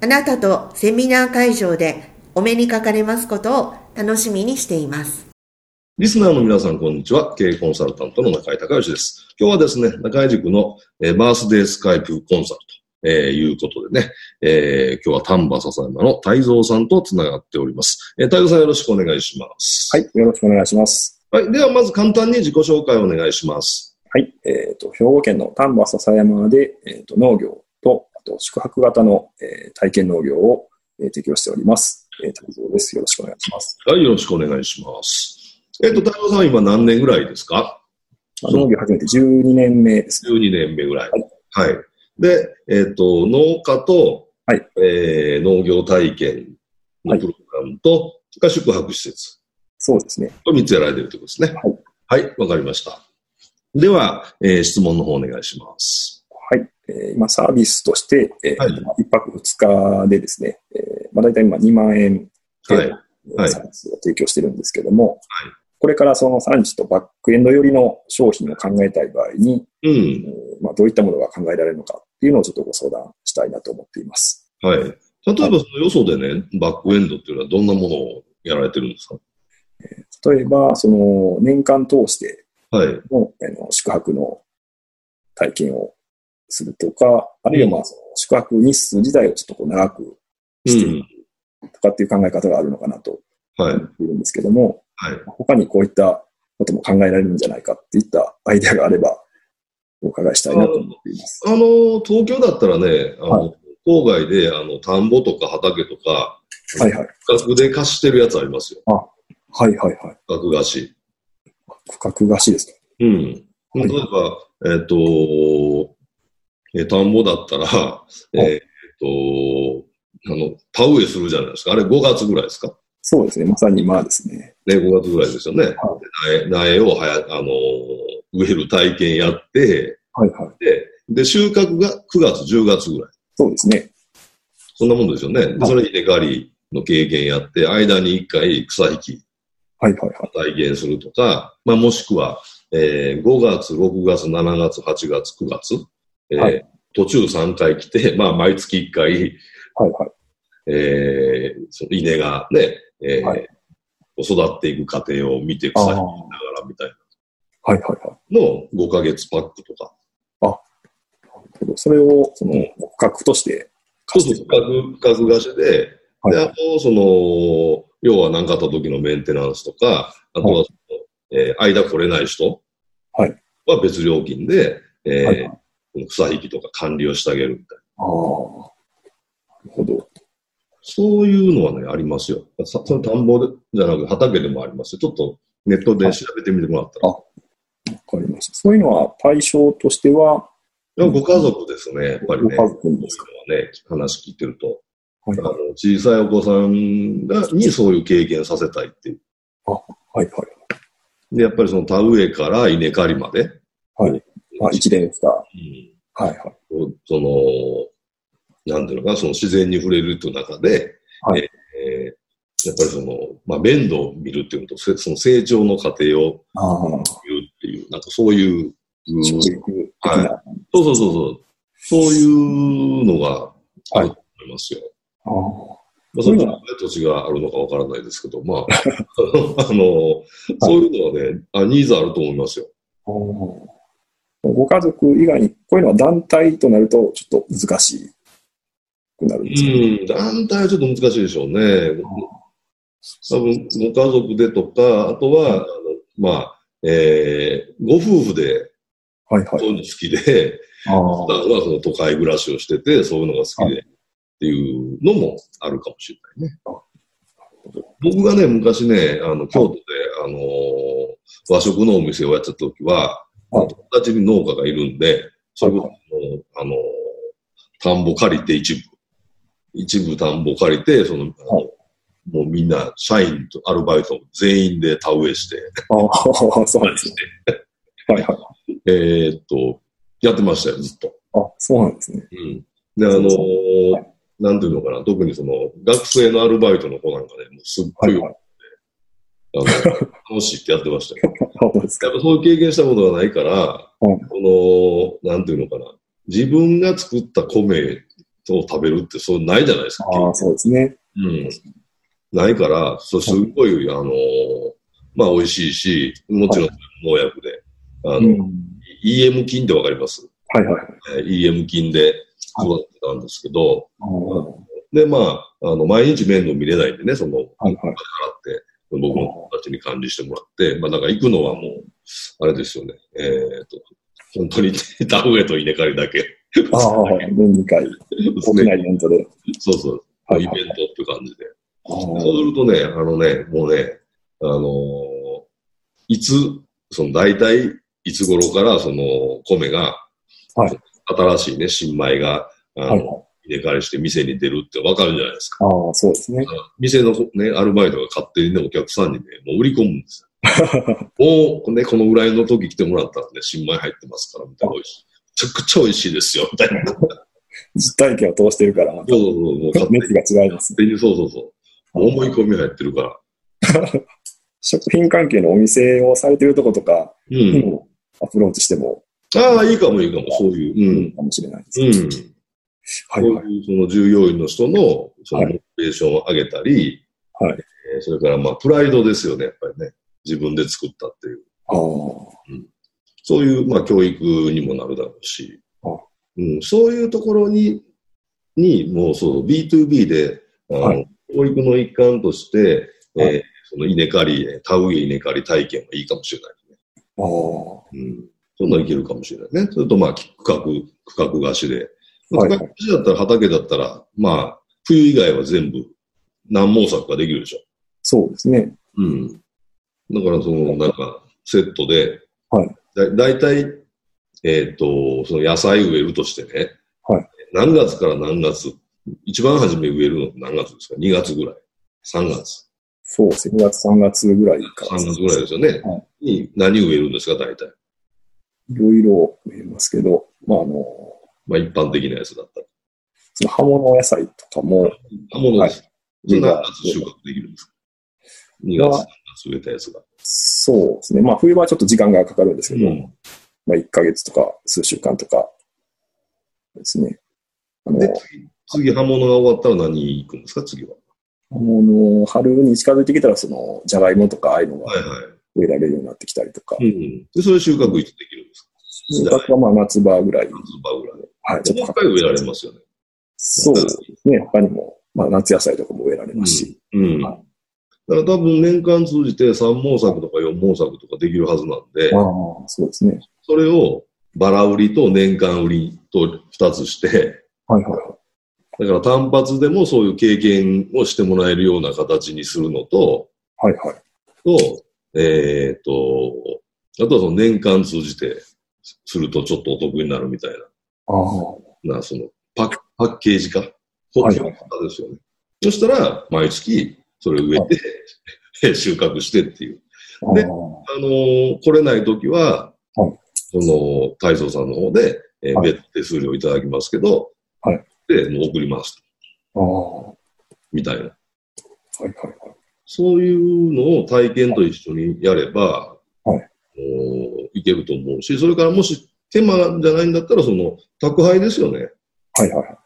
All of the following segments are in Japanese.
あなたとセミナー会場でお目にかかれますことを楽しみにしています。リスナーの皆さん、こんにちは。経営コンサルタントの中井隆義です。今日はですね、中井塾の、えー、バースデースカイプコンサルと、えー、いうことでね、えー、今日は丹波笹山の太蔵さんとつながっております。えー、太蔵さんよろしくお願いします。はい、よろしくお願いします。はい、ではまず簡単に自己紹介をお願いします。はい、えっ、ー、と、兵庫県の丹波笹山で、えっ、ー、と、農業とと宿泊型の、えー、体験農業を、えー、提供しております。えー、太蔵です。よろしくお願いします。はい、よろしくお願いします。えっ、ー、と、太蔵さんは今何年ぐらいですか？農業始めて12年目です、ね。12年目ぐらい。はい。はい、で、えっ、ー、と、農家と、はい。えー、農業体験のプログラムと、はい、宿泊施設。そうですね。と3つやられてるということですね。はい。はい、わかりました。では、えー、質問の方お願いします。えー、今サービスとして、えーはい、1泊2日でですね、えーまあ、大体今2万円程度のサービスを提供してるんですけども、はい、これからその産地とバックエンド寄りの商品を考えたい場合に、うん。えーまあ、どういったものが考えられるのかっていうのをちょっとご相談したいなと思っています。はい。例えばそのよそでね、バックエンドっていうのはどんなものをやられてるんですか、えー、例えば、その年間通しての,、はい、あの宿泊の体験をするとか、あるいはまあその宿泊日数自体をちょっとこう長くしていくとかっていう考え方があるのかなと思っているんですけども、はい、他にこういったことも考えられるんじゃないかっていったアイデアがあれば、お伺いしたいなと思っています。あの、東京だったらね、あの、はい、郊外で、あの、田んぼとか畑とか、はいはい。区画で貸してるやつありますよ。あ、はいはいはい。区画貸し。区画貸しですか？うん。例えば、えっ、ー、と、えー、田んぼだったら、えっ、と、あの、田植えするじゃないですか。あれ5月ぐらいですか？そうですね。まさにまあですね。ね、5月ぐらいですよね。はい、苗苗をはや、あの植える体験やって、はいはい。で、で、収穫が9月、10月ぐらい。そうですね。そんなもんですよね。で、それに稲刈りの経験やって、間に1回草引き。はいはいはい。体験するとか、まあもしくは、えー、5月、6月、7月、8月、9月。えーはい、途中3回来て、まあ、毎月1回、はいはい。えー、その稲がね、えー、はい、育っていく過程を見て草にからみたいな。はいはいはい。の5ヶ月パックとか。あ、なるほど。それを、その、価格としてそうそう、価格、価格貸しで、はい、で、あと、その、要は何かあった時のメンテナンスとか、あとは、はい、えー、間来れない人は別料金で、えー、はいはい、草引きとか管理をしてあげるみたいな。ああ。なるほど。そういうのはね、ありますよ。その田んぼじゃなくて畑でもありますよ。ちょっとネットで調べてみてもらったら。あ、わかりました。そういうのは対象としては？ご家族ですね、やっぱりね。ご家族ですか？ね、話聞いてると。はい、あの小さいお子さんがにそういう経験させたいっていう。あ、はいはい。で、やっぱりその田植えから稲刈りまで。はい。あ、一連した。うん。はいはい。その、なんていうのかな、その自然に触れるという中で、はい、えー、やっぱりその、まあ、面倒を見るっていうのと、その成長の過程を見るっていう、なんかそういう、はい。そうそうそうそう。そういうのがあると思いますよ。はい、あまあ、それは土地があるのかわからないですけど、まあ、あの、そういうのはね、あ、ニーズあると思いますよ。ご家族以外に、こういうのは団体となると、ちょっと難しくなるんですか、うん、団体はちょっと難しいでしょうね。多分、ご家族でとか、あとは、あのまあ、えー、ご夫婦で、はいはい。そういうの好きで、普段はその都会暮らしをしてて、そういうのが好きで、っていうのもあるかもしれないね。僕がね、昔ね、あの、京都で、あのー、和食のお店をやってた時は、友達に農家がいるんで、それこそ、あのー、田んぼ借りて一部、一部田んぼ借りて、その、もうみんな、社員とアルバイト全員で田植えして、ああ、そうですね。はいはい。えー、っと、やってましたよ、ずっと。あ、そうなんですね。うん。で、あのーはい、なんていうのかな、特にその、学生のアルバイトの子なんかね、もうすっごい、はいはい、あの、楽しいってやってましたよ。やっぱそういう経験したことがないから、はい、この、なんていうのかな、自分が作った米を食べるってそうないじゃないですか。ああ、そうですね。うん。ないから、そうすごい、あのー、まあ美味しいし、もちろん農薬で、あの、うん。EM 菌ってわかります？はいはい。えー、EM 菌で育てたんですけど、はい、で、まあ、あの、毎日面倒見れないんでね、その、はいはい、払って、僕の友達に管理してもらって、まあ、なんか行くのはもう、あれですよね、えっ、ー、と、本当に 田植えと稲刈りだけ。ああ、年2回。大きなイベントで。そうそう。はい、イベントって感じで。そうするとね、あのね、もうね、あのー、いつ、その大体、いつ頃からその米が、はい、新しいね、新米が、あの、はい、入れ替えして店に出るってわかるじゃないですか。ああ、そうですね。店のね、アルバイトが勝手にね、お客さんにね、もう売り込むんですよ。もうね、このぐらいの時来てもらったらね、新米入ってますから、みたいな。めちゃくちゃ美味しいですよ、みたいな。実体験を通してるから、そうそうそう。もう熱が違います、ね。そうそうそう。思い込み入ってるから。食品関係のお店をされてるとことか、うん、アプローチしても。ああ、いいかもいいかも、そういう。うん。かもしれないですね。うん。はい、はい。その従業員の人の、そのモチベーションを上げたり、はい。えー、それから、まあ、プライドですよね、やっぱりね。自分で作ったっていう。ああ。うん。そういう、まあ、教育にもなるだろうし。あうん。そういうところに、に、もうそう、B2B で、あの、はい、教育の一環として、はい、えー、その稲刈り、田植え稲刈り体験はいいかもしれない。ああ。うん。そんないけるかもしれないね。それとまあ、区画、区画貸しで。区画貸しだったら畑だったら、まあ、冬以外は全部何毛作ができるでしょ。そうですね。うん。だからその、なんか、セットで、はい。だだいたい、えっ、ー、と、その野菜植えるとしてね、はい。何月から何月、一番初め植えるの何月ですか ?2 月ぐらい。3月。そうですね。2月、3月ぐらいから。3月ぐらいですよね。はい、に何植えるんですか、大体。いろいろ植えますけど、まああの、まあ一般的なやつだったら。その葉物野菜とかも。葉物です。はい、何月収穫できるんですか ?2 月、3月植えたやつが。そうですね。まあ冬はちょっと時間がかかるんですけど、うん、まあ1ヶ月とか数週間とかですね。あので次、葉物が終わったら何行くんですか、次は。もの、春に近づいてきたら、その、じゃがいもとかああいうのが植えられるようになってきたりとか。うん。で、それ収穫いつできるんですか？収穫はまあ夏場ぐらい。夏場ぐらい。はい。ちょっと。植えられますよね。そうですね。他にも、まあ夏野菜とかも植えられますし。うん。うんはいだから多分年間通じて3毛作とか4毛作とかできるはずなんで、ああ、そうですね。それをバラ売りと年間売りと2つして、はいはいはい。だから単発でもそういう経験をしてもらえるような形にするのと、はいはい。と、えっ、ー、と、あとはその年間通じてするとちょっとお得になるみたいな。ああ。な、そのパパッケージ化。はいはい、ですよね。そしたら、毎月それを植えて、はい、収穫してっていう。で、あのー、来れないときは、はい、その、太蔵さんの方で、えー、はい、別手数料いただきますけど、はい。で、もう送りますああ。みたいな。はいはいはい。そういうのを体験と一緒にやれば、はい。いけると思うし、それからもし手間じゃないんだったら、その、宅配ですよね。はいはい。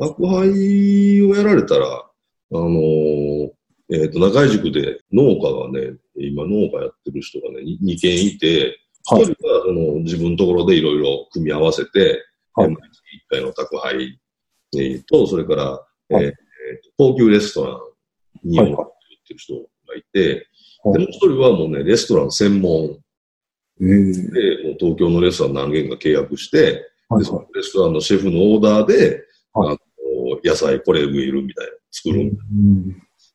宅配をやられたら、あのー、えっ、ー、と、中井塾で農家がね、今農家やってる人がね、2, 2軒いて、1人はその自分のところでいろいろ組み合わせて、はい、毎月1回の宅配、えー、と、それから、はい、えー、高級レストランにをってる人がいて、はい、でもう一人はもうね、レストラン専門で、もう東京のレストラン何軒か契約して、はい、でそのレストランのシェフのオーダーで、はい、あの野菜これ植えるみたいな、作るみたい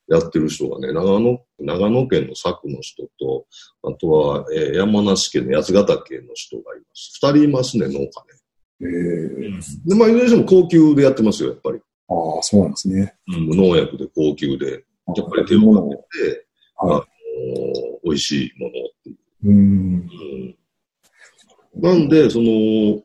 な、やってる人がね、長野、長野県の佐久の人と、あとは、えー、山梨県の八ヶ岳の人がいます。二人いますね、農家ね。へで、まあ、いずれにしても高級でやってますよ、やっぱり。ああ、そうなんですね。うん、農薬で高級で。やっぱり手をかけて、はい、あの美味しいものっていう。うん、うん、なんで、その、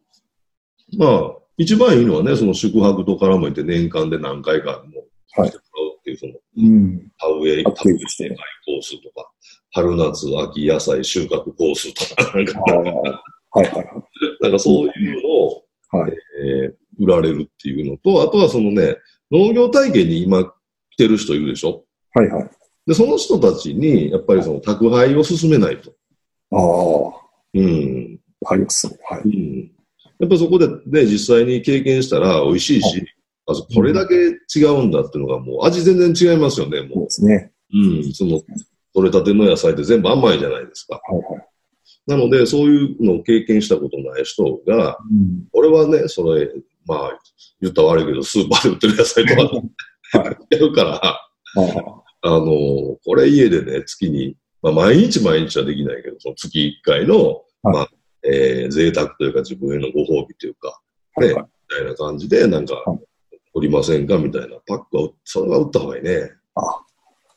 まあ、一番いいのはね、その宿泊と絡めて年間で何回かもしてもらうっていう、その、うん、田植え、田植えしてコースとか、春夏秋野菜収穫コースとか、なんか、はいはいはい。なんかそういうのを、はい。えー、売られるっていうのと、あとはそのね、農業体験に今来てる人いるでしょ？はいはい。で、その人たちに、やっぱりその宅配を進めないと。ああ。うん。わかります。はい。うん。やっぱそこでね、実際に経験したら美味しいし、あこれだけ違うんだっていうのがもう味全然違いますよね、もう。そうですね。うん。その、取れたての野菜って全部甘いじゃないですか。はいはい。なので、そういうのを経験したことない人が、うん、俺はね、それ、まあ、言ったら悪いけど、スーパーで売ってる野菜とか、はい、やるから、あの、これ家でね、月に、まあ、毎日毎日はできないけど、その月1回の、はい、まあ、えー、贅沢というか自分へのご褒美というか、ね、はいはい、みたいな感じで、なんか、おりませんか？みたいなパックは、それは売った方がいいね。あ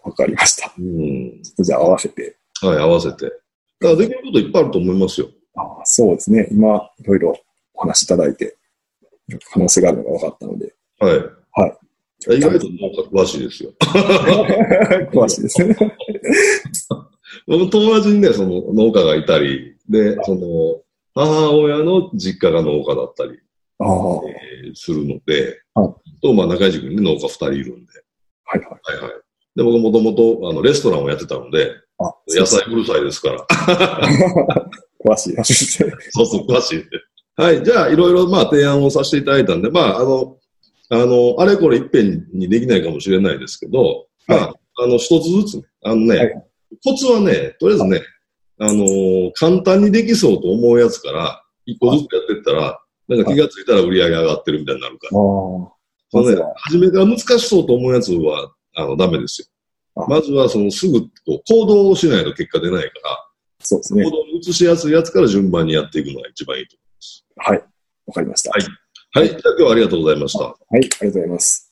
わかりました。うん。じゃあ合わせて。はい、合わせて。だからできることいっぱいあると思いますよ。あそうですね。今、いろいろお話しいただいて、可能性があるのが分かったので。はい。はい。意外と詳しいですよ。詳しいですね。僕友達にね、その農家がいたり、で、その、母親の実家が農家だったり、えー、するので、と、まあ、中井塾に、ね、農家二人いるんで。はいはい。はいはい。で、僕もともと、あの、レストランをやってたので、野菜うるさいですから。詳しい。そうそう、詳しい。はい。じゃあ、いろいろ、まあ、提案をさせていただいたんで、まあ、あの、あの、あれこれ一遍にできないかもしれないですけど、はい、まあ、あの、一つずつね、あのね、はい、コツはね、とりあえずね、あのー、簡単にできそうと思うやつから、一個ずつやってったら、なんか気がついたら売り上げ上がってるみたいになるから。そのね、初めから難しそうと思うやつは、あの、ダメですよ。まずは、その、すぐ、こう、行動をしないと結果出ないから、そうですね。行動に移しやすいやつから順番にやっていくのが一番いいと思います。はい。わかりました。はい。はい。じゃあ今日はありがとうございました。はい。ありがとうございます。